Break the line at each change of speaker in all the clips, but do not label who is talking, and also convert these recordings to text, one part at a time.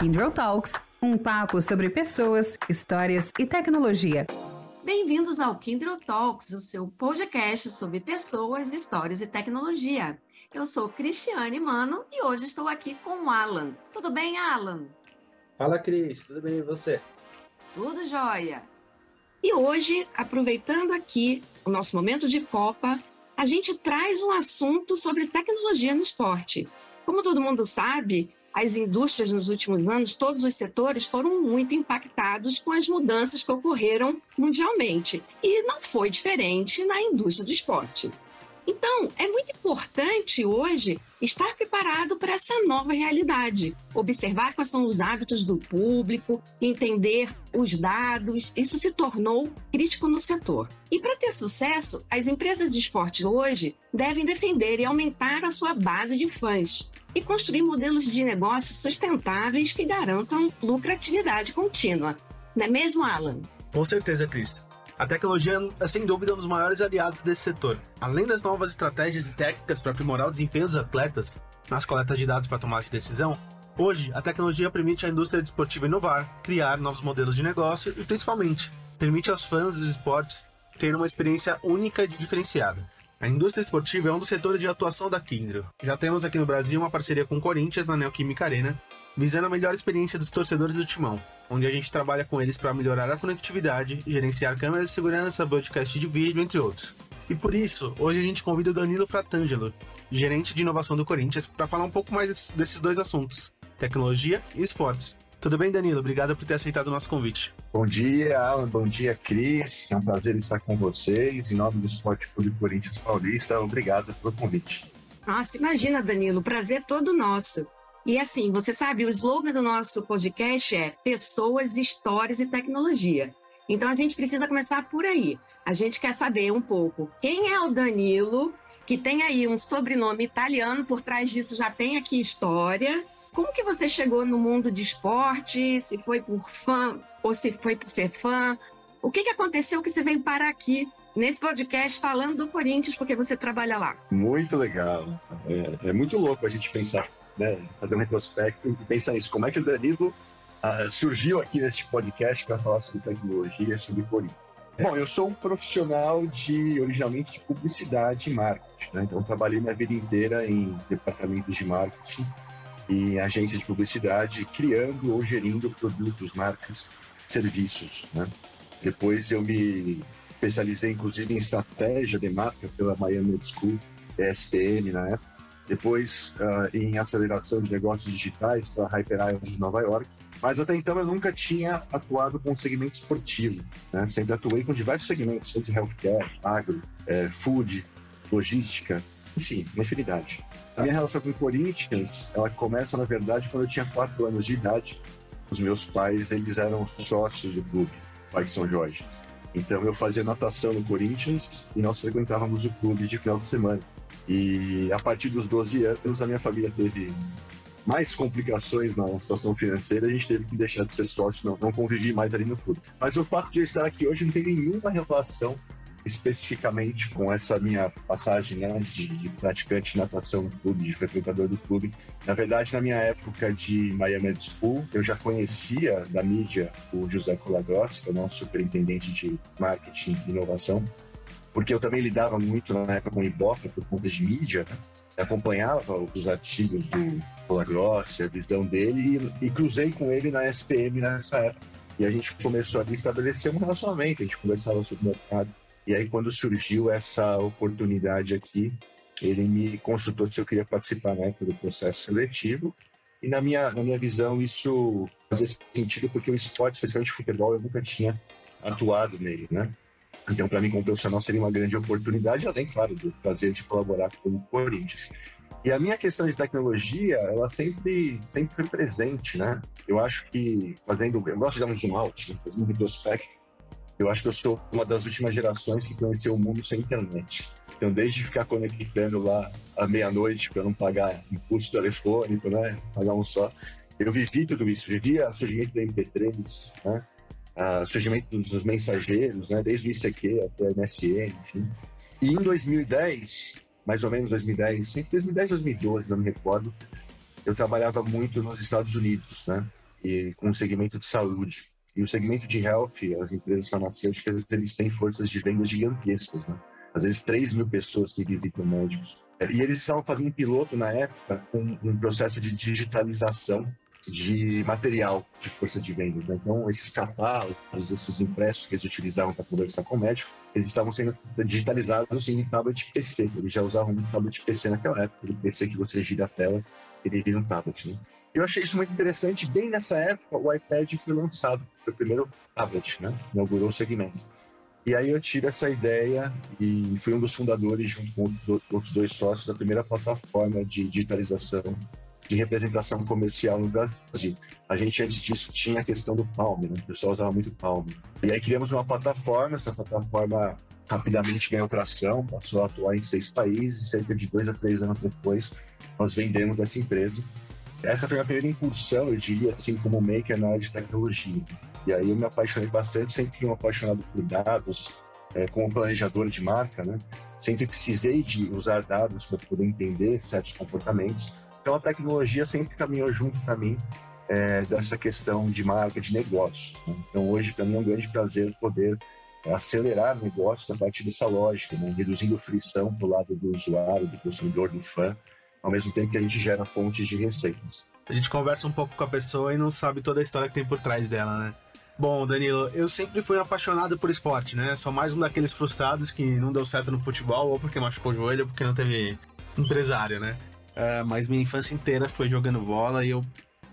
Kindle Talks, um papo sobre pessoas, histórias e tecnologia.
Bem-vindos ao Kindle Talks, o seu podcast sobre pessoas, histórias e tecnologia. Eu sou Cristiane Mano e hoje estou aqui com o Alan. Tudo bem, Alan?
Fala, Cris. Tudo bem e você?
Tudo jóia. E hoje, aproveitando aqui o nosso momento de Copa, a gente traz um assunto sobre tecnologia no esporte. Como todo mundo sabe, as indústrias nos últimos anos, todos os setores foram muito impactados com as mudanças que ocorreram mundialmente. E não foi diferente na indústria do esporte. Então, é muito importante hoje estar preparado para essa nova realidade, observar quais são os hábitos do público, entender os dados. Isso se tornou crítico no setor. E para ter sucesso, as empresas de esporte hoje devem defender e aumentar a sua base de fãs e construir modelos de negócios sustentáveis que garantam lucratividade contínua. Não é mesmo, Alan?
Com certeza, Cris. A tecnologia é sem dúvida um dos maiores aliados desse setor. Além das novas estratégias e técnicas para aprimorar o desempenho dos atletas nas coletas de dados para tomar de decisão, hoje a tecnologia permite à indústria esportiva inovar, criar novos modelos de negócio e, principalmente, permite aos fãs dos esportes ter uma experiência única e diferenciada. A indústria esportiva é um dos setores de atuação da Kindle. Já temos aqui no Brasil uma parceria com o Corinthians na Neoquímica Arena, visando a melhor experiência dos torcedores do Timão, onde a gente trabalha com eles para melhorar a conectividade, gerenciar câmeras de segurança, broadcast de vídeo, entre outros. E por isso, hoje a gente convida o Danilo Fratangelo, gerente de inovação do Corinthians, para falar um pouco mais desses dois assuntos: tecnologia e esportes. Tudo bem, Danilo? Obrigado por ter aceitado o nosso convite.
Bom dia, Alan. Bom dia, Cris. É um prazer estar com vocês. Em nome do Esporte Clube Corinthians Paulista, obrigado pelo convite.
Nossa, imagina, Danilo, prazer todo nosso. E assim, você sabe, o slogan do nosso podcast é Pessoas, Histórias e Tecnologia. Então a gente precisa começar por aí. A gente quer saber um pouco quem é o Danilo, que tem aí um sobrenome italiano, por trás disso já tem aqui história. Como que você chegou no mundo de esporte? Se foi por fã ou se foi por ser fã? O que, que aconteceu que você veio parar aqui nesse podcast falando do Corinthians porque você trabalha lá?
Muito legal. É, é muito louco a gente pensar né, fazer um retrospecto e pensar nisso. Como é que o Danilo uh, surgiu aqui nesse podcast para falar sobre tecnologia, sobre Corinthians? Bom, eu sou um profissional de originalmente de publicidade e marketing, né? então trabalhei minha vida inteira em departamentos de marketing e agências de publicidade, criando ou gerindo produtos, marcas, serviços. Né? Depois eu me especializei inclusive em estratégia de marca pela Miami School, ESPM na época depois uh, em aceleração de negócios digitais para a Hyper Island de Nova York. Mas até então eu nunca tinha atuado com o segmento esportivo. Né? Sempre atuei com diversos segmentos, seja healthcare, agro, é, food, logística, enfim, uma infinidade. A minha relação com o Corinthians, ela começa, na verdade, quando eu tinha quatro anos de idade. Os meus pais, eles eram sócios do clube, Pai São Jorge. Então eu fazia natação no Corinthians e nós frequentávamos o clube de final de semana. E a partir dos 12 anos, a minha família teve mais complicações na situação financeira, a gente teve que deixar de ser sócio, não, não convivi mais ali no clube. Mas o fato de eu estar aqui hoje não tem nenhuma relação especificamente com essa minha passagem né, de, praticante de natação no clube, de frequentador do clube. Na verdade, na minha época de Miami School, eu já conhecia da mídia o José Colagrossi, que é o nosso superintendente de marketing e inovação, porque eu também lidava muito na época com Ibope por conta de mídia, né? acompanhava os artigos do Colagrossi, a visão dele, e, e, cruzei com ele na SPM nessa época. E a gente começou a estabelecer um relacionamento, a gente conversava sobre o mercado. E aí, quando surgiu essa oportunidade aqui, ele me consultou se eu queria participar né, do processo seletivo. E na minha, na minha visão, isso fazia sentido porque o esporte, especialmente futebol, eu nunca tinha atuado nele, né? Então, para mim, como profissional, seria uma grande oportunidade, além, claro, do prazer de colaborar com o Corinthians. E a minha questão de tecnologia, ela sempre, sempre foi presente, né? Eu acho que, fazendo, eu gosto de dar um zoom out, né? fazendo um retrospecto, eu acho que eu sou uma das últimas gerações que conheceu o mundo sem internet. Então, desde ficar conectando lá à meia-noite para não pagar impulso telefônico, né? Pagar um só. Eu vivi tudo isso, vivia o surgimento do MP3, né? uh, surgimento dos mensageiros, né, desde o ICQ até o MSN, enfim. E em 2010, mais ou menos 2010, 2010, 2012, não me recordo, eu trabalhava muito nos Estados Unidos, né? e com o segmento de saúde. E o segmento de health, as empresas farmacêuticas, eles têm forças de venda gigantescas, né? Às vezes 3 mil pessoas que visitam médicos. E eles estavam fazendo piloto na época com um processo de digitalização de material de força de vendas. Né? Então, esses catálogos, esses impressos que eles utilizavam para conversar com o médico, eles estavam sendo digitalizados em tablet PC. Eles já usavam um tablet PC naquela época, o PC que você gira a tela, ele vira um tablet. Né? Eu achei isso muito interessante. Bem nessa época, o iPad foi lançado, foi o primeiro tablet, né? inaugurou o segmento. E aí eu tive essa ideia e fui um dos fundadores, junto com outros dois sócios, da primeira plataforma de digitalização de representação comercial no Brasil. A gente, antes disso, tinha a questão do Palm, né? o pessoal usava muito Palm. E aí criamos uma plataforma, essa plataforma rapidamente ganhou tração, passou a atuar em seis países, cerca de dois a três anos depois, nós vendemos essa empresa. Essa foi a primeira incursão, eu diria, assim, como maker na área de tecnologia. E aí eu me apaixonei bastante, sempre fui um apaixonado por dados, é, como planejador de marca, né? Sempre precisei de usar dados para poder entender certos comportamentos. Então a tecnologia sempre caminhou junto para mim é, dessa questão de marca, de negócios. Né? Então hoje para mim é um grande prazer poder acelerar negócios a partir dessa lógica, né? reduzindo fricção para o lado do usuário, do consumidor, do fã, ao mesmo tempo que a gente gera fontes de receitas.
A gente conversa um pouco com a pessoa e não sabe toda a história que tem por trás dela, né? Bom, Danilo, eu sempre fui apaixonado por esporte, né? Sou mais um daqueles frustrados que não deu certo no futebol, ou porque machucou o joelho, ou porque não teve empresário, né? Uh, mas minha infância inteira foi jogando bola e eu,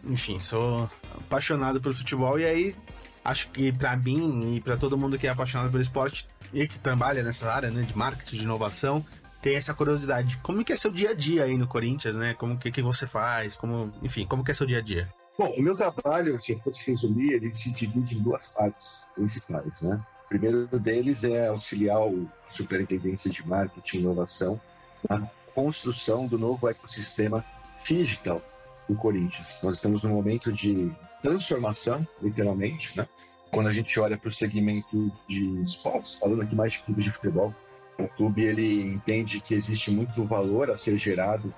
enfim, sou apaixonado pelo futebol. E aí, acho que para mim e para todo mundo que é apaixonado pelo esporte e que trabalha nessa área, né, de marketing, de inovação, tem essa curiosidade. Como que é seu dia a dia aí no Corinthians, né? Como que, que você faz? Como, enfim, como que é seu dia a dia?
Bom, o meu trabalho, se eu fosse resumir, ele se divide em duas partes principais, né? O primeiro deles é auxiliar o Superintendência de Marketing e Inovação na construção do novo ecossistema digital do Corinthians. Nós estamos num momento de transformação, literalmente, né? Quando a gente olha para o segmento de esportes, falando aqui mais de clubes de futebol, o clube ele entende que existe muito valor a ser gerado,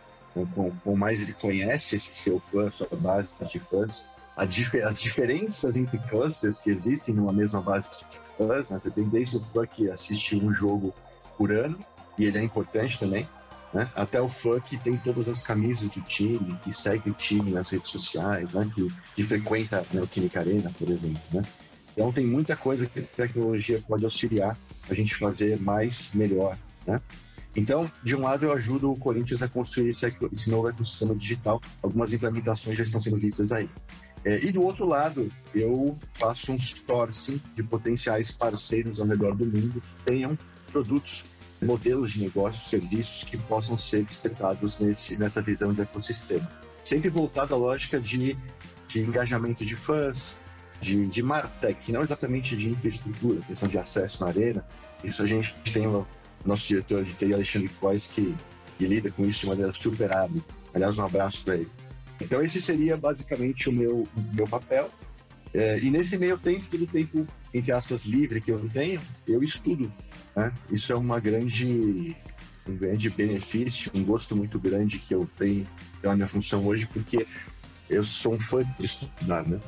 com, mais ele conhece esse seu fã, sua base de fãs, dif as diferenças entre clusters que existem numa mesma base de fãs, né? você tem desde o fã que assiste um jogo por ano, e ele é importante também, né? Até o fã que tem todas as camisas do time, que segue o time nas redes sociais, né? que, que frequenta né, o Química Arena, por exemplo. Né? Então tem muita coisa que a tecnologia pode auxiliar a gente fazer mais, melhor. Né? Então, de um lado, eu ajudo o Corinthians a construir esse, esse novo ecossistema digital. Algumas implementações já estão sendo vistas aí. É, e do outro lado, eu faço um sourcing de potenciais parceiros ao redor do mundo que tenham produtos modelos de negócios, serviços que possam ser espetados nesse, nessa visão de ecossistema. Sempre voltado à lógica de, de engajamento de fãs, de, de Martech, não exatamente de infraestrutura, questão de acesso na arena. Isso a gente tem o nosso diretor de TI, Alexandre Cois, que, que lida com isso de maneira super hábil. Aliás, um abraço para ele. Então, esse seria basicamente o meu, o meu papel. É, e nesse meio tempo, todo tempo, entre aspas, livre que eu tenho, eu estudo né? Isso é uma grande, um grande benefício, um gosto muito grande que eu tenho pela minha função hoje, porque eu sou um fã de estudar, né?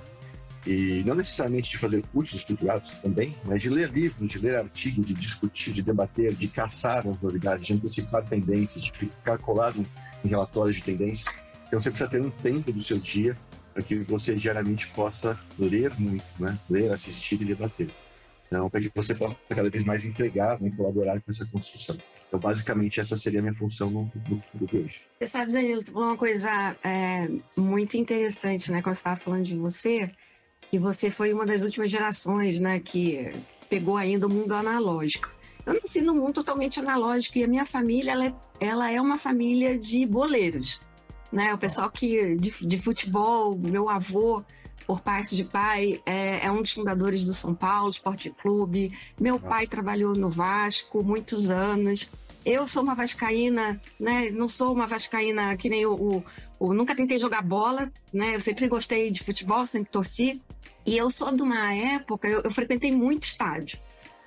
E não necessariamente de fazer cursos estruturados também, mas de ler livros, de ler artigos, de discutir, de debater, de caçar as novidades, de antecipar tendências, de ficar colado em relatórios de tendências. Então você precisa ter um tempo do seu dia para que você diariamente possa ler muito, né? Ler, assistir e debater. Então, para que você possa cada vez mais entregar né, colaborar com essa construção. Então, basicamente, essa seria a minha função no, no, no hoje.
Você sabe, Danilo, uma coisa é, muito interessante, né? Quando você estava falando de você, que você foi uma das últimas gerações, né? Que pegou ainda o mundo analógico. Eu nasci num mundo totalmente analógico e a minha família, ela é, ela é uma família de boleiros, né? O pessoal que de, de futebol, meu avô por parte de pai, é, é, um dos fundadores do São Paulo Esporte Clube. Meu pai trabalhou no Vasco muitos anos. Eu sou uma vascaína, né? Não sou uma vascaína que nem o, o, o, nunca tentei jogar bola, né? Eu sempre gostei de futebol, sempre torci. E eu sou de uma época, eu, eu frequentei muito estádio.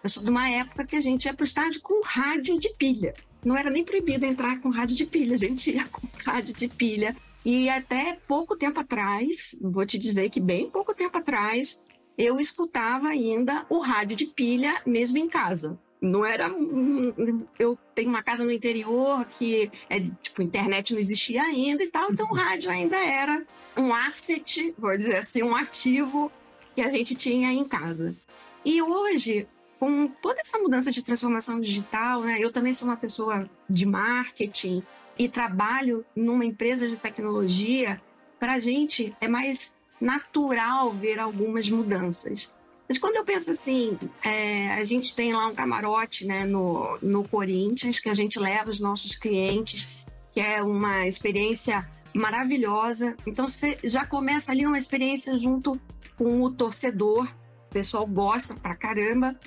Eu sou de uma época que a gente ia para o estádio com rádio de pilha. Não era nem proibido entrar com rádio de pilha, a gente ia com rádio de pilha E até pouco tempo atrás, vou te dizer que bem pouco tempo atrás, eu escutava ainda o rádio de pilha mesmo em casa. Não era. Eu tenho uma casa no interior que é tipo, internet não existia ainda e tal, então o rádio ainda era um asset, vou dizer assim, um ativo que a gente tinha em casa. E hoje, com toda essa mudança de transformação digital, né, eu também sou uma pessoa de marketing e trabalho numa empresa de tecnologia, para a gente é mais natural ver algumas mudanças. Mas quando eu penso assim, é, a gente tem lá um camarote né, no, no Corinthians, que a gente leva os nossos clientes, que é uma experiência maravilhosa. Então você já começa ali uma experiência junto com o torcedor, o pessoal gosta pra caramba.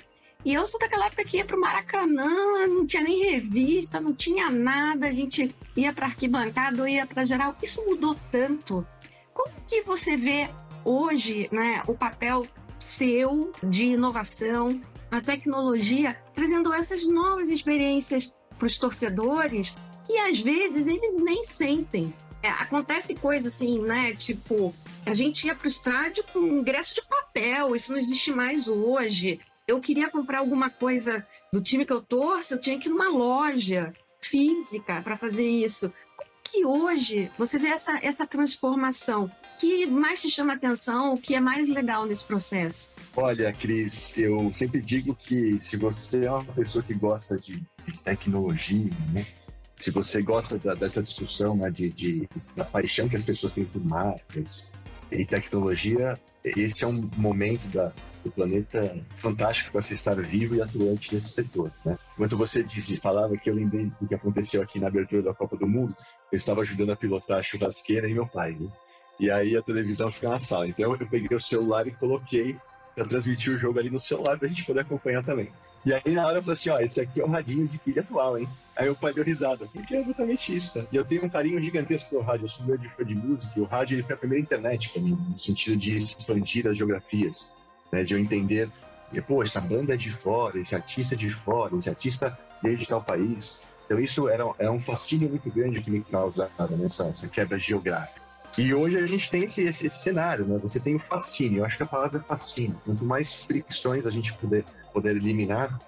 E eu sou daquela época que ia pro Maracanã, não tinha nem revista, não tinha nada, a gente ia pra arquibancada, ia pra geral. Isso mudou tanto. Como que você vê hoje né, o papel seu de inovação, a tecnologia, trazendo essas novas experiências para os torcedores que às vezes eles nem sentem. É, acontece coisa assim, né? Tipo, a gente ia para o estádio com ingresso de papel, isso não existe mais hoje. Eu queria comprar alguma coisa do time que eu torço, eu tinha que ir numa loja física para fazer isso. Como que hoje você vê essa, essa transformação? que mais te chama atenção, o que é mais legal nesse processo?
Olha, Cris, eu sempre digo que se você é uma pessoa que gosta de, tecnologia, né? Se você gosta da, dessa discussão né, de, de, da paixão que as pessoas têm por marcas e tecnologia, esse é um momento da, do planeta fantástico para se estar vivo e atuante nesse setor. Né? Enquanto você disse, falava que eu lembrei do que aconteceu aqui na abertura da Copa do Mundo, eu estava ajudando a pilotar a churrasqueira e meu pai. Né? E aí a televisão fica na sala. Então eu peguei o celular e coloquei para transmitir o jogo ali no celular para a gente poder acompanhar também. E aí na hora eu falei assim, ó, esse aqui é o radinho de pilha atual, hein? Aí o pai deu risada, porque é exatamente isso, tá? E eu tenho um carinho gigantesco pelo rádio, eu sou meu de fã de música, e o rádio ele foi a primeira internet para mim, no sentido de expandir as geografias, né? De eu entender, que, pô, essa banda é de fora, esse artista é de fora, esse artista veio de tal país. Então isso era, era um fascínio muito grande que me causava nessa essa quebra geográfica. E hoje a gente tem esse, esse, esse, cenário, né? Você tem o fascínio. Eu acho que a palavra é fascínio. Quanto mais fricções a gente puder, poder eliminar,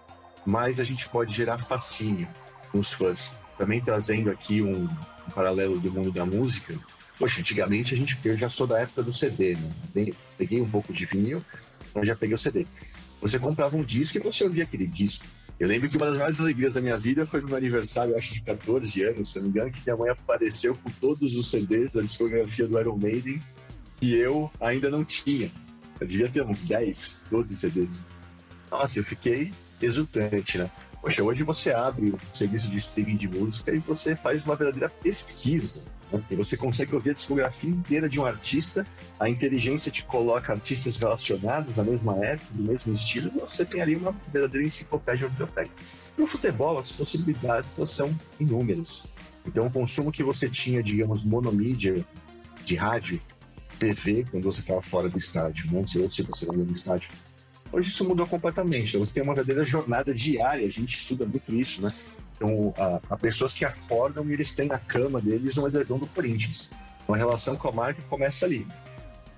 mais a gente pode gerar fascínio com os fãs. Também trazendo aqui um, um paralelo do mundo da música. Poxa, antigamente a gente, eu já sou da época do CD, né? Peguei um pouco de vinil, mas já peguei o CD. Você comprava um disco e você ouvia aquele disco. Eu lembro que uma das maiores alegrias da minha vida foi no meu aniversário, acho de 14 anos, se não me engano, que minha mãe apareceu com todos os CDs da discografia do Iron Maiden que eu ainda não tinha. Eu devia ter uns 10, 12 CDs. Nossa, eu fiquei exultante, né? Poxa, hoje você abre um serviço de streaming de música e você faz uma verdadeira pesquisa e você consegue ouvir a discografia inteira de um artista, a inteligência te coloca artistas relacionados à mesma época, do mesmo estilo, você tem ali uma verdadeira enciclopédia biblioteca. No futebol, as possibilidades são inúmeras. Então, o consumo que você tinha, digamos, monomídia de rádio, TV, quando você estava fora do estádio, né? ou se você não no estádio, hoje isso mudou completamente. Então, você tem uma verdadeira jornada diária, a gente estuda muito isso, né? Então, há, pessoas que acordam e eles têm na cama deles um edredom do Corinthians. Uma relação com a marca começa ali.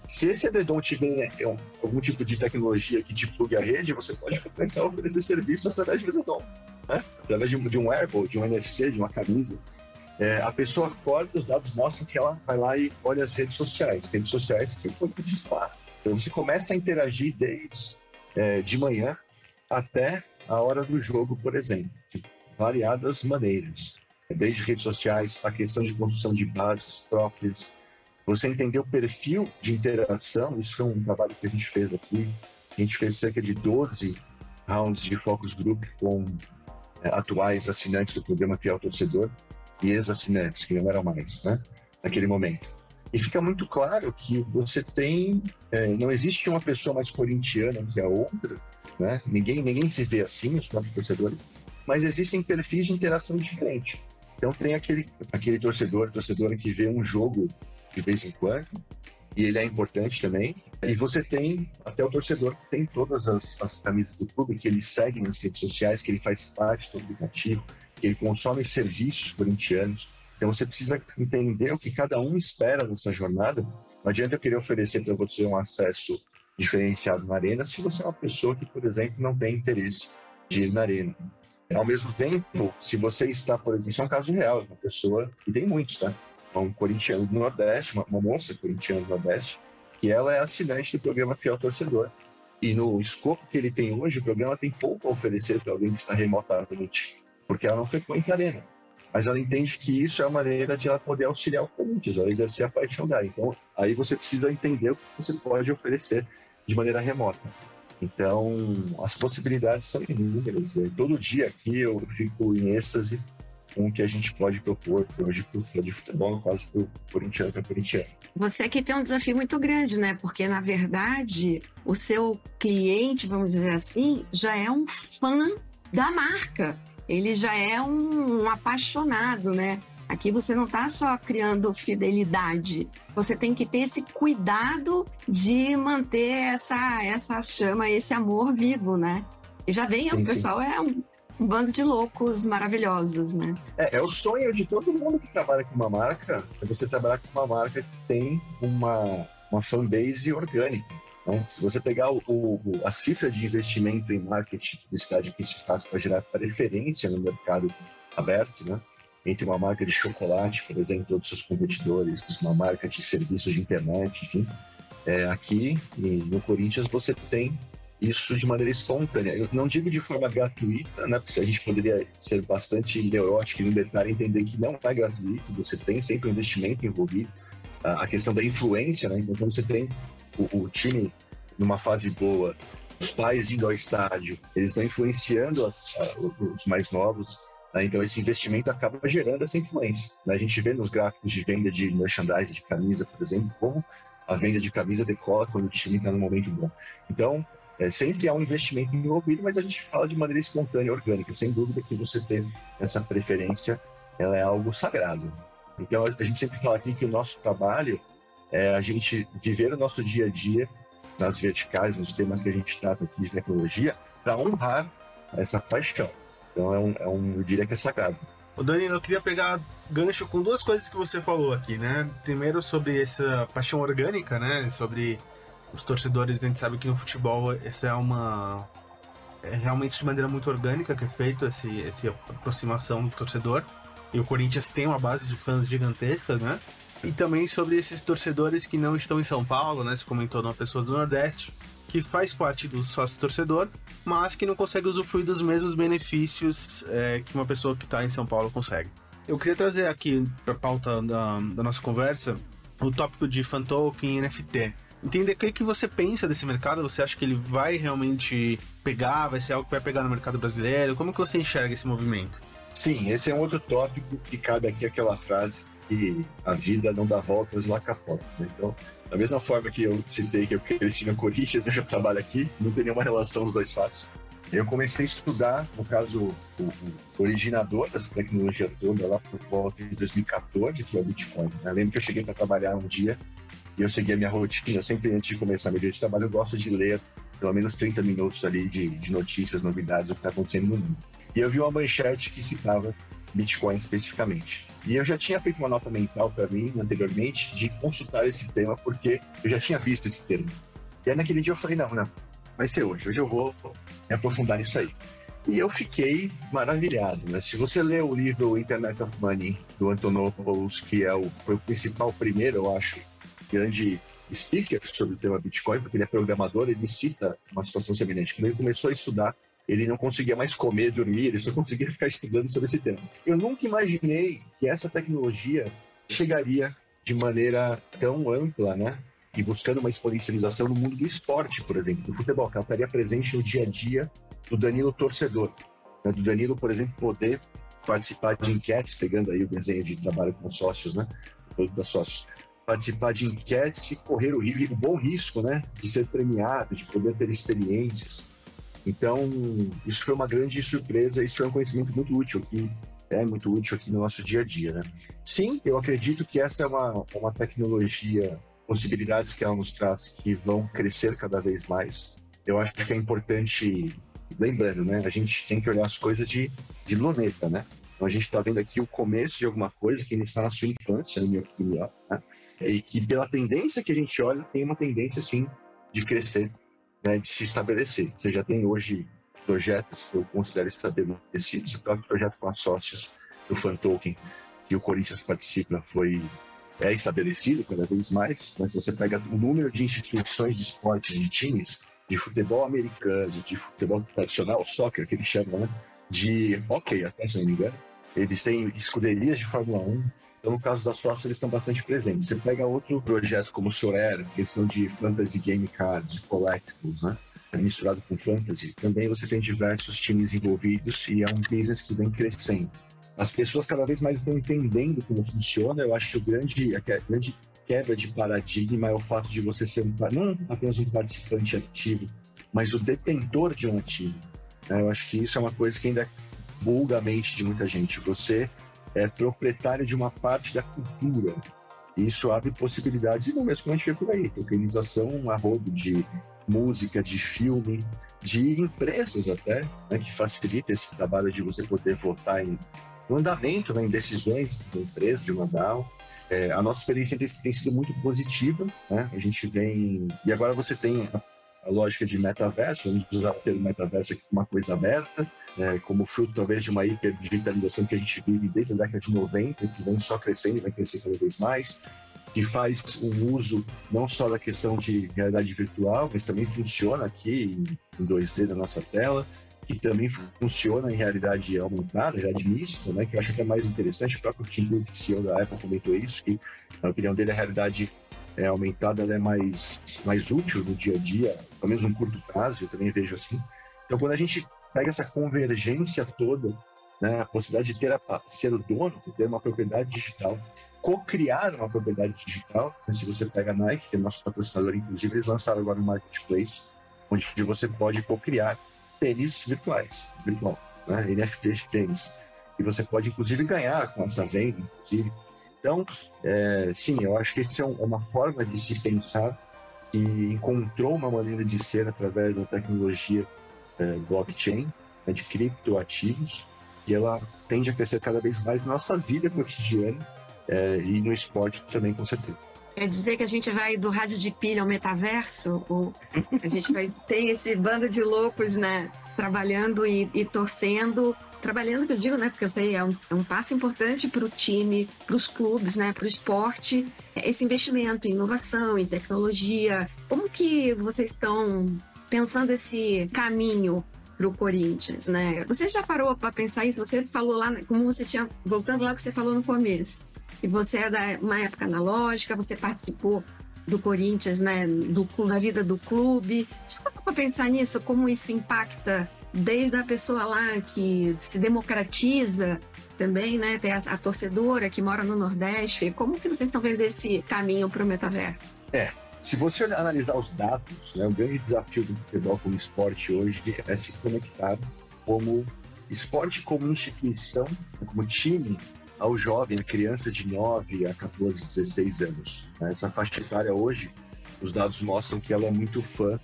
Se esse edredom tiver é, algum tipo de tecnologia que te plugue a rede, você pode começar a oferecer serviço através do edredom. Né? Através de um, de um wearable, de um NFC, de uma camisa. É, a pessoa acorda, os dados mostram que ela vai lá e olha as redes sociais. Redes sociais que Corinthians dispara. Então você começa a interagir desde é, de manhã até a hora do jogo, por exemplo variadas maneiras, desde redes sociais, a questão de construção de bases próprias, você entender o perfil de interação, isso foi um trabalho que a gente fez aqui, a gente fez cerca de 12 rounds de focus group com é, atuais assinantes do programa Fiel Torcedor e ex-assinantes, que não eram mais, né, naquele momento. E fica muito claro que você tem, é, não existe uma pessoa mais corintiana que a outra, né, ninguém, ninguém se vê assim, os próprios torcedores, mas existem perfis de interação diferentes. Então tem aquele, aquele torcedor, torcedora que vê um jogo de vez em quando, e ele é importante também. E você tem até o torcedor que tem todas as, as camisas do clube, que ele segue nas redes sociais, que ele faz parte do aplicativo, que ele consome serviços corintianos. Então você precisa entender o que cada um espera nessa jornada. Não adianta eu querer oferecer para você um acesso diferenciado na arena se você é uma pessoa que, por exemplo, não tem interesse de ir na arena. Ao mesmo tempo, se você está, por exemplo, isso é um caso real, uma pessoa, e tem muitos, tá? Um corintiano do Nordeste, uma, uma moça corintiana do Nordeste, que ela é assinante do programa Fiel Torcedor. E no escopo que ele tem hoje, o programa tem pouco a oferecer para alguém que está remotamente, porque ela não frequenta a arena. Mas ela entende que isso é a maneira de ela poder auxiliar o Corinthians, ela exercer a paixão dela. Então, aí você precisa entender o que você pode oferecer de maneira remota. Então, as possibilidades são inúmeras. Todo dia aqui eu fico em êxtase com o que a gente pode propor hoje para o de futebol, caso para o corintiano para corintiano.
Você aqui tem um desafio muito grande, né? Porque, na verdade, o seu cliente, vamos dizer assim, já é um fã da marca. Ele já é um, um apaixonado, né? Aqui você não está só criando fidelidade, você tem que ter esse cuidado de manter essa, essa chama, esse amor vivo, né? E já vem, sim, o pessoal sim. é um, um, bando de loucos maravilhosos, né?
É, é, o sonho de todo mundo que trabalha com uma marca, é você trabalhar com uma marca que tem uma, uma fanbase orgânica. Então, se você pegar o, o, a cifra de investimento em marketing do estádio que se faz para gerar preferência no mercado aberto, né? Entre uma marca de chocolate, por exemplo, todos os seus competidores, uma marca de serviços de internet, enfim. É, aqui no Corinthians você tem isso de maneira espontânea. Eu não digo de forma gratuita, né? Porque a gente poderia ser bastante neurótico e libertário e entender que não é gratuito, você tem sempre um investimento envolvido. A questão da influência, né? Então, você tem o, o time numa fase boa, os pais indo ao estádio, eles estão influenciando as, os mais novos, né? Então, esse investimento acaba gerando essa influência. Né? A gente vê nos gráficos de venda de merchandising, de camisa, por exemplo, como a venda de camisa decola quando o time está no momento bom. Então, é, sempre há um investimento envolvido, mas a gente fala de maneira espontânea, orgânica. Sem dúvida que você ter essa preferência, ela é algo sagrado. Então, a gente sempre fala aqui que o nosso trabalho é a gente viver o nosso dia a dia nas verticais, nos temas que a gente trata aqui de tecnologia, para honrar essa paixão. Então é um, é um, eu diria que é sagrado.
O Danilo, eu queria pegar gancho com duas coisas que você falou aqui, né? Primeiro sobre essa paixão orgânica, né? Sobre os torcedores, a gente sabe que no futebol essa é uma é realmente de maneira muito orgânica que é feito esse, essa aproximação do torcedor. E o Corinthians tem uma base de fãs gigantesca, né? E também sobre esses torcedores que não estão em São Paulo, né? Você comentou numa pessoa do Nordeste, que faz parte do sócio torcedor, mas que não consegue usufruir dos mesmos benefícios é, que uma pessoa que está em São Paulo consegue. Eu queria trazer aqui para a pauta da, da, nossa conversa o tópico de fan token e NFT. Entender o que, que você pensa desse mercado, você acha que ele vai realmente pegar, vai ser algo que vai pegar no mercado brasileiro? Como que você enxerga esse movimento?
Sim, esse é um outro tópico que cabe aqui aquela frase que a vida não dá voltas lá capota. Né? Então, da mesma forma que eu citei que eu cresci no Corinthians, eu já trabalho aqui, não tem nenhuma relação dos dois fatos. Eu comecei a estudar, no caso, o, o originador dessa tecnologia toda lá por volta de 2014, que é o Bitcoin. Eu lembro que eu cheguei para trabalhar um dia e eu segui a minha rotina. Sempre, antes de começar meu dia de trabalho, eu gosto de ler pelo menos 30 minutos ali de, de notícias, novidades, o que está acontecendo no mundo. E eu vi uma manchete que citava Bitcoin especificamente. E eu já tinha feito uma nota mental para mim anteriormente de consultar esse tema, porque eu já tinha visto esse termo. E aí naquele dia eu falei: não, não, vai ser hoje, hoje eu vou me aprofundar nisso aí. E eu fiquei maravilhado. Né? Se você ler o livro Internet of Money, do Antonopoulos, que é o, foi o principal primeiro, eu acho, grande speaker sobre o tema Bitcoin, porque ele é programador, ele cita uma situação semelhante. Quando ele começou a estudar ele não conseguia mais comer, dormir, ele só conseguia ficar estudando sobre esse tema. Eu nunca imaginei que essa tecnologia chegaria de maneira tão ampla, né? E buscando uma exponencialização no mundo do esporte, por exemplo, do futebol, que ela estaria presente no dia a dia do Danilo torcedor. Né? Do Danilo, por exemplo, poder participar de enquetes, pegando aí o desenho de trabalho com sócios, né? Produto da sócios. Participar de enquetes e correr o, risco, o bom risco, né? De ser premiado, de poder ter experiências então, isso foi uma grande surpresa, isso foi um conhecimento muito útil que é muito útil aqui no nosso dia a dia, né? Sim, eu acredito que essa é uma, uma tecnologia, possibilidades que ela nos traz que vão crescer cada vez mais. Eu acho que é importante, lembrando, né? A gente tem que olhar as coisas de, de luneta, né? Então a gente está vendo aqui o começo de alguma coisa que ainda está na sua infância, na minha opinião, né? e que pela tendência que a gente olha, tem uma tendência, sim, de crescer, né, de se estabelecer. Você já tem hoje projetos que eu considero estabelecidos, o próprio projeto com sócios do Fan Token, que o Corinthians participa, foi é estabelecido cada vez mais, mas você pega o número de instituições de esportes, de times, de futebol americano, de futebol tradicional, soccer, que eles chamam, né? de hockey, até se não me engano, eles têm escuderias de Fórmula 1, então, no caso da sócia, eles estão bastante presentes. Você pega outro projeto como o Sorero, questão de fantasy game cards, collectibles, né? Misturado com fantasy, também você tem diversos times envolvidos e é um business que vem crescendo. As pessoas cada vez mais estão entendendo como funciona. Eu acho que grande, a grande quebra de paradigma é o fato de você ser um, não apenas um participante ativo, mas o detentor de um ativo. É, eu acho que isso é uma coisa que ainda buga a mente de muita gente. Você é proprietário de uma parte da cultura. Isso abre possibilidades inúmeras, como a gente vê por aí. Tokenização a rodo de música, de filme, de empresas até, né, que facilita esse trabalho de você poder votar em no andamento, né, em decisões da empresa, de uma DAO. É, a nossa experiência tem, sido muito positiva, né? A gente vem... E agora você tem a, lógica de metaverso, vamos usar o termo metaverso aqui como uma coisa aberta, é, como fruto talvez de uma hiperdigitalização que a gente vive desde a década de 90, que vem só crescendo e vai crescer cada vez mais, que faz um uso não só da questão de realidade virtual, mas também funciona aqui em 2D na nossa tela, que também funciona em realidade aumentada, realidade mista, né, que eu acho que é mais interessante, o próprio Tim Cook, CEO da Apple, comentou isso, que na opinião dele a realidade é, aumentada é mais, mais útil no dia a dia, pelo menos no curto prazo, eu também vejo assim. Então, quando a gente pega essa convergência toda, né, a possibilidade de ter a, ser o dono, de ter uma propriedade digital, co-criar uma propriedade digital, né, se você pega a Nike, que é nosso patrocinador, inclusive, eles lançaram agora um marketplace, onde você pode co-criar tênis virtuais, virtual, né, NFT de tênis. E você pode, inclusive, ganhar com essa venda, inclusive. Então, é, sim, eu acho que isso é uma forma de se pensar que encontrou uma maneira de ser através da tecnologia é, blockchain, né, de criptoativos, e ela tende a crescer cada vez mais na nossa vida cotidiana é, e no esporte também, com certeza.
Quer dizer que a gente vai do rádio de pilha ao metaverso? Ou a gente vai ter esse bando de loucos, né? Trabalhando e, e torcendo. Trabalhando, que eu digo, né? Porque eu sei, é um, é um passo importante para o time, para os clubes, né? Para o esporte. Esse investimento em inovação, em tecnologia. Como que vocês estão pensando esse caminho para o Corinthians, né? Você já parou para pensar isso? Você falou lá, como você tinha, voltando lá que você falou no começo, e você é da uma época analógica, você participou do Corinthians, né? Do, da vida do clube. Já parou para pensar nisso? Como isso impacta desde a pessoa lá que se democratiza também, né? Tem a, a torcedora que mora no Nordeste. Como que vocês estão vendo esse caminho para o metaverso?
É, se você analisar os dados, né, o grande desafio do futebol como esporte hoje é se conectar como esporte como instituição, como time, ao jovem, a criança de 9 a 14, 16 anos. Né? Essa faixa etária hoje, os dados mostram que ela é muito fã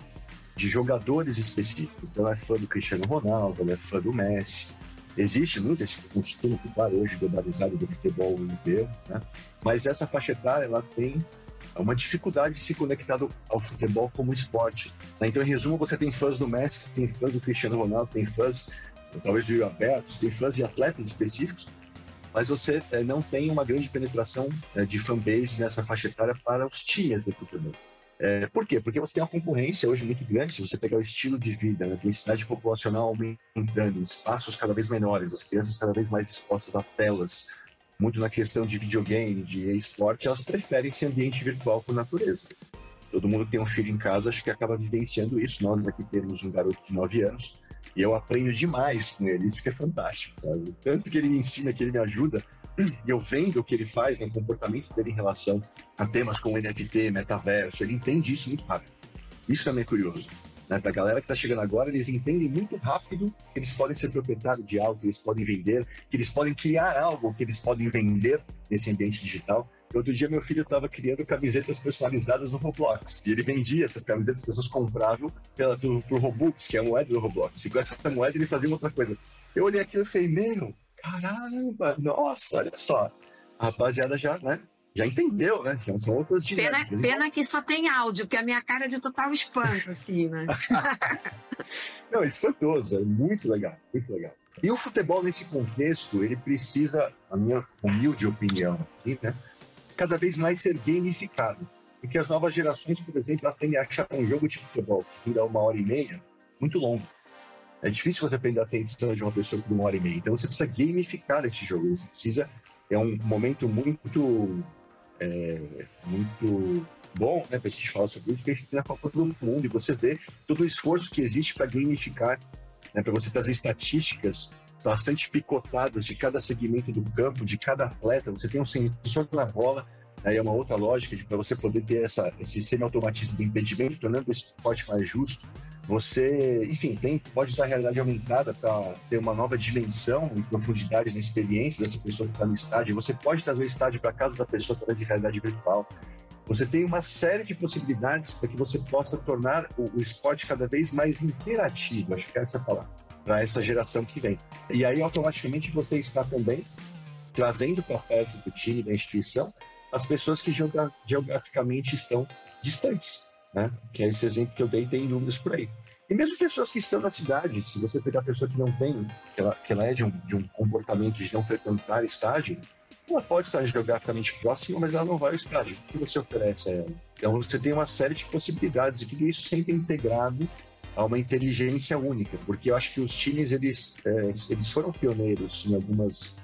de jogadores específicos. Ela é fã do Cristiano Ronaldo, ela é fã do Messi. Existe muito esse costume, claro, hoje globalizado do futebol europeu, né? mas essa faixa etária ela tem uma dificuldade de se conectar ao futebol como esporte. Né? Então, em resumo, você tem fãs do Messi, tem fãs do Cristiano Ronaldo, tem fãs, talvez do Rio Aberto, tem fãs de atletas específicos, mas você é, não tem uma grande penetração é, de fanbase nessa faixa etária para os times do futebol. É, por quê? Porque você tem uma concorrência hoje muito grande, se você pegar o estilo de vida, a densidade populacional aumentando, espaços cada vez menores, as crianças cada vez mais expostas a telas, muito na questão de videogame, de esporte, elas preferem esse ambiente virtual por natureza. Todo mundo que tem um filho em casa, acho que acaba vivenciando isso. Nós aqui temos um garoto de 9 anos e eu aprendo demais com ele, isso que é fantástico. Sabe? Tanto que ele me ensina, que ele me ajuda, e eu vendo o que ele faz, né, o comportamento dele em relação a temas como NFT, metaverso, ele entende isso muito rápido. Isso é curioso. Né? Para a galera que está chegando agora, eles entendem muito rápido que eles podem ser proprietários de algo, que eles podem vender, que eles podem criar algo que eles podem vender nesse ambiente digital. Outro dia, meu filho estava criando camisetas personalizadas no Roblox. E ele vendia essas camisetas, as pessoas compravam pela, do, pro Robux, que é a moeda do Roblox. E com essa moeda ele fazia outra coisa. Eu olhei aquilo e falei, meu, Caramba, nossa, olha só. A rapaziada já, né? Já entendeu, né? Já são outras
dinâmicas. Pena, pena que só tem áudio, porque a minha cara é de total espanto, assim, né?
Não, espantoso, é muito legal, muito legal. E o futebol, nesse contexto, ele precisa, a minha humilde opinião aqui, né? Cada vez mais ser gamificado. Porque as novas gerações, por exemplo, elas tendem a achar um jogo de futebol que dura uma hora e meia muito longo. É difícil você aprender a atenção de uma pessoa por uma hora e meia. Então você precisa gamificar esse jogo. Você precisa. É um momento muito. É, muito bom né, para a gente falar sobre isso, porque a gente tem na Copa do Mundo e você vê todo o esforço que existe para gamificar, né, para você trazer estatísticas bastante picotadas de cada segmento do campo, de cada atleta. Você tem um sensor na bola Aí é uma outra lógica para você poder ter essa, esse semi-automatismo do impedimento, tornando o esporte mais justo. Você, enfim, tem, pode usar a realidade aumentada para ter uma nova dimensão e profundidade na experiência dessa pessoa que está no estádio. Você pode trazer o estádio para casa da pessoa através de realidade virtual. Você tem uma série de possibilidades para que você possa tornar o, o esporte cada vez mais interativo, acho que é essa palavra, para essa geração que vem. E aí, automaticamente, você está também trazendo para perto do time, da instituição, as pessoas que geograficamente estão distantes, né? Que é esse exemplo que eu dei, tem números por aí. E mesmo pessoas que estão na cidade, se você pegar a pessoa que não tem, que ela, que ela é de um, de um comportamento de não frequentar estádio, ela pode estar geograficamente próxima, mas ela não vai ao estádio. O que você oferece a ela? Então você tem uma série de possibilidades e tudo isso sempre integrado a uma inteligência única, porque eu acho que os times eles, é, eles foram pioneiros em algumas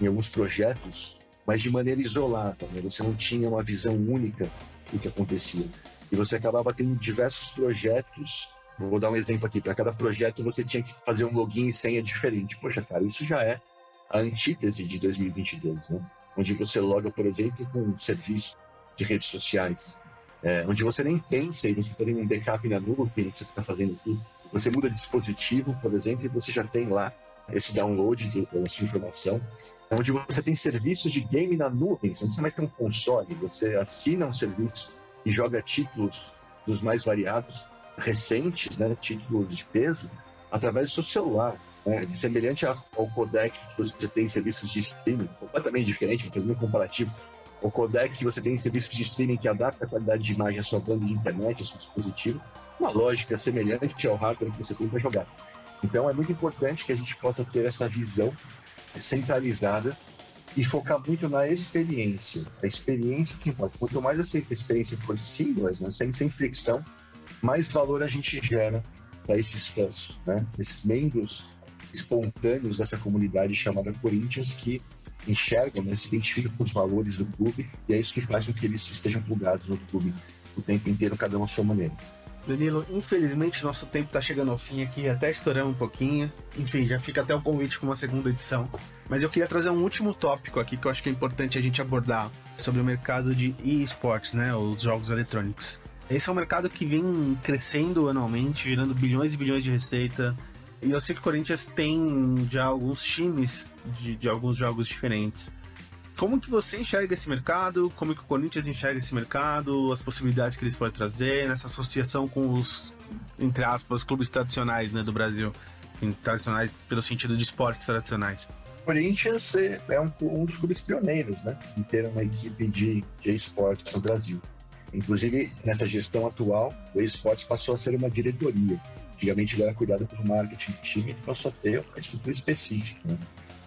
em alguns projetos mas de maneira isolada. Né? Você não tinha uma visão única do que acontecia. E você acabava tendo diversos projetos. Vou dar um exemplo aqui. Para cada projeto, você tinha que fazer um login e senha diferente. Poxa, cara, isso já é a antítese de 2022, né? Onde você loga, por exemplo, com um serviço de redes sociais, é, onde você nem pensa e você tem um backup na nuvem que você está fazendo aqui. Você muda de dispositivo, por exemplo, e você já tem lá esse download da sua informação onde você tem serviços de game na nuvem, você não precisa mais ter um console, você assina um serviço e joga títulos dos mais variados, recentes, né, títulos de peso, através do seu celular. Né, semelhante ao codec que você tem em serviços de streaming, completamente diferente, fazendo um comparativo. O codec que você tem em serviços de streaming que adapta a qualidade de imagem à sua banda de internet, ao seu dispositivo, uma lógica semelhante ao hardware que você tem para jogar. Então é muito importante que a gente possa ter essa visão centralizada e focar muito na experiência. A experiência que importa. Quanto mais essa experiência for simples, né, sem, sem fricção, mais valor a gente gera para esses fãs, né? esses membros espontâneos dessa comunidade chamada Corinthians que enxergam, né, se identificam com os valores do clube e é isso que faz com que eles estejam plugados no clube o tempo inteiro, cada um à sua maneira.
Danilo, infelizmente nosso tempo está chegando ao fim aqui, até estouramos um pouquinho. Enfim, já fica até o convite para uma segunda edição. Mas eu queria trazer um último tópico aqui que eu acho que é importante a gente abordar sobre o mercado de e-sports, né, os jogos eletrônicos. Esse é um mercado que vem crescendo anualmente, gerando bilhões e bilhões de receita. E eu sei que o Corinthians tem já alguns times de, de alguns jogos diferentes. Como que você enxerga esse mercado? Como que o Corinthians enxerga esse mercado? As possibilidades que eles podem trazer nessa associação com os, entre aspas, clubes tradicionais né, do Brasil? Tradicionais pelo sentido de esportes tradicionais.
O Corinthians é, é um, um, dos clubes pioneiros, né? Em ter uma equipe de, de esportes no Brasil. Inclusive, nessa gestão atual, o esportes passou a ser uma diretoria. Antigamente ele era cuidado pelo marketing do time e passou a ter uma estrutura específica né?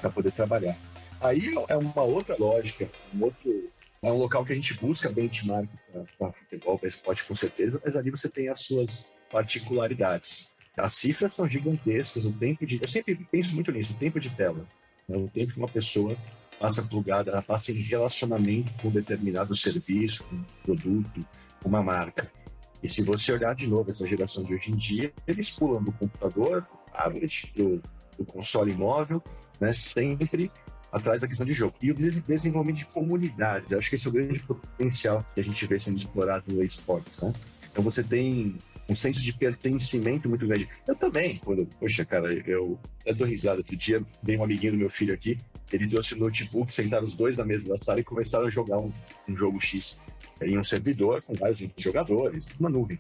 para poder trabalhar. Aí é uma outra lógica, um outro, é um local que a gente busca benchmark para futebol, para esporte com certeza, mas ali você tem as suas particularidades. As cifras são gigantescas, o tempo de. Eu sempre penso muito nisso, o tempo de tela. Né? O tempo que uma pessoa passa plugada, ela passa em relacionamento com determinado serviço, com produto, com uma marca. E se você olhar de novo essa geração de hoje em dia, eles pulam do computador, do tablet, do, do console móvel, né, sempre atrás da questão de jogo. E o desenvolvimento de comunidades, eu acho que esse é o grande potencial que a gente vê sendo explorado no esportes, né? Então você tem um senso de pertencimento muito grande. Eu também, quando, poxa, cara, eu, eu dou risada. Outro dia veio um amiguinho do meu filho aqui, ele trouxe o notebook, sentaram os dois na mesa da sala e começaram a jogar um, um jogo X em um servidor com vários jogadores, uma nuvem.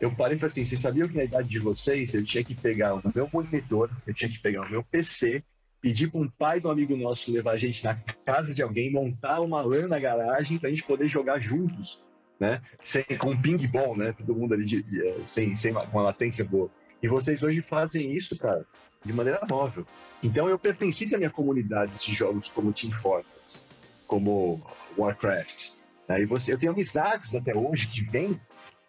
Eu parei e falei assim: vocês sabiam que na idade de vocês eu tinha que pegar o meu monitor, eu tinha que pegar o meu PC pedir para um pai do amigo nosso levar a gente na casa de alguém, montar uma LAN na garagem para a gente poder jogar juntos, né? Sem, com ping-pong, né? Todo mundo ali de, de, eh, sem, sem uma, uma latência boa. E vocês hoje fazem isso, cara, de maneira móvel. Então eu pertenci à minha comunidade de jogos como Team Fortress, como Warcraft. Né? E você, eu tenho amizades até hoje que vêm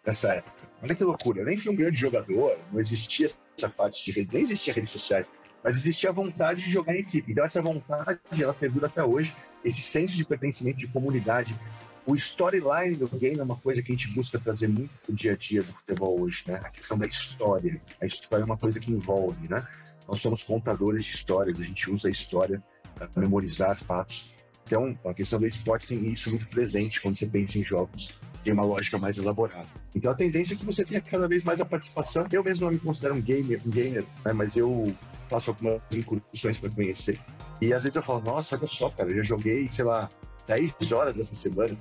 dessa época. Olha que loucura. Eu nem fui um grande jogador, não existia essa parte de rede, nem existia redes sociais, mas existia a vontade de jogar em equipe. Então essa vontade, ela perdura até hoje. Esse senso de pertencimento de comunidade, o storyline do game é uma coisa que a gente busca trazer muito pro dia a dia do futebol hoje, né? A questão da história. A história é uma coisa que envolve, né? Nós somos contadores de histórias, a gente usa a história para memorizar fatos. Então, a questão do esporte tem isso muito presente quando você pensa em jogos. Tem uma lógica mais elaborada. Então, a tendência é que você tenha cada vez mais a participação. Eu mesmo não me considero um gamer, um gamer né? mas eu faço algumas incursões para conhecer. E às vezes eu falo, nossa, olha só, cara, eu já joguei, sei lá, 10 horas essa semana.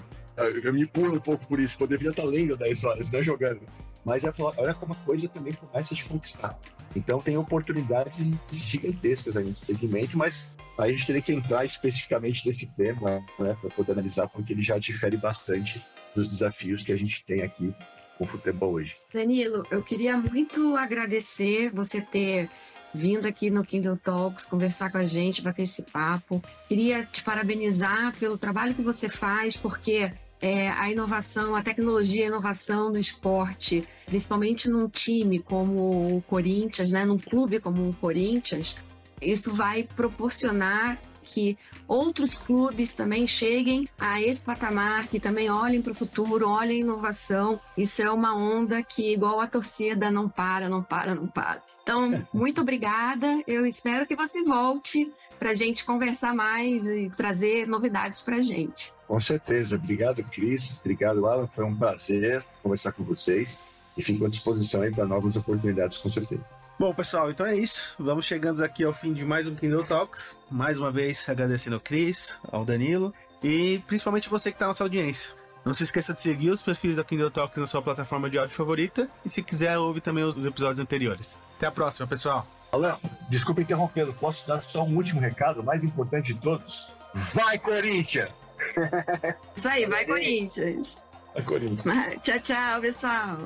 Eu me pulo um pouco por isso, eu devia estar lendo 10 horas, não jogando. Mas é falar, olha como a coisa também começa a te conquistar. Então tem oportunidades gigantescas aí nesse segmento, mas aí a gente teria que entrar especificamente nesse tema, né, para poder analisar, porque ele já difere bastante dos desafios que a gente tem aqui com o futebol hoje.
Danilo, eu queria muito agradecer você ter vindo aqui no Kindle Talks conversar com a gente, bater esse papo. Queria te parabenizar pelo trabalho que você faz, porque é, a inovação, a tecnologia, a inovação no esporte, principalmente num time como o Corinthians, né, num clube como o Corinthians, isso vai proporcionar que outros clubes também cheguem a esse patamar, que também olhem para o futuro, olhem a inovação. Isso é uma onda que, igual a torcida, não para, não para, não para. Então, muito obrigada. Eu espero que você volte para a gente conversar mais e trazer novidades para a gente.
Com certeza. Obrigado, Cris. Obrigado, Alan. Foi um prazer conversar com vocês e fico à disposição aí para novas oportunidades, com certeza.
Bom, pessoal, então é isso. Vamos chegando aqui ao fim de mais um Kindle Talks. Mais uma vez agradecendo ao Cris, ao Danilo e principalmente você que está na nossa audiência. Não se esqueça de seguir os perfis da Kindle Talks na sua plataforma de áudio favorita e se quiser, ouve também os episódios anteriores. Até a próxima, pessoal.
Alan, desculpa interrompê-lo. Posso dar só um último recado, mais importante de todos? Vai, Corinthians!
Isso aí, vai, Corinthians!
Vai, Corinthians!
Tchau, tchau, pessoal!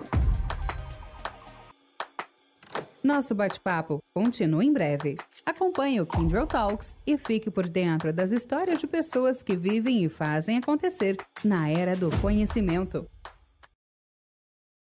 Nosso bate-papo continua em breve. Acompanhe o Kindle Talks e fique por dentro das histórias de pessoas que vivem e fazem acontecer na era do conhecimento.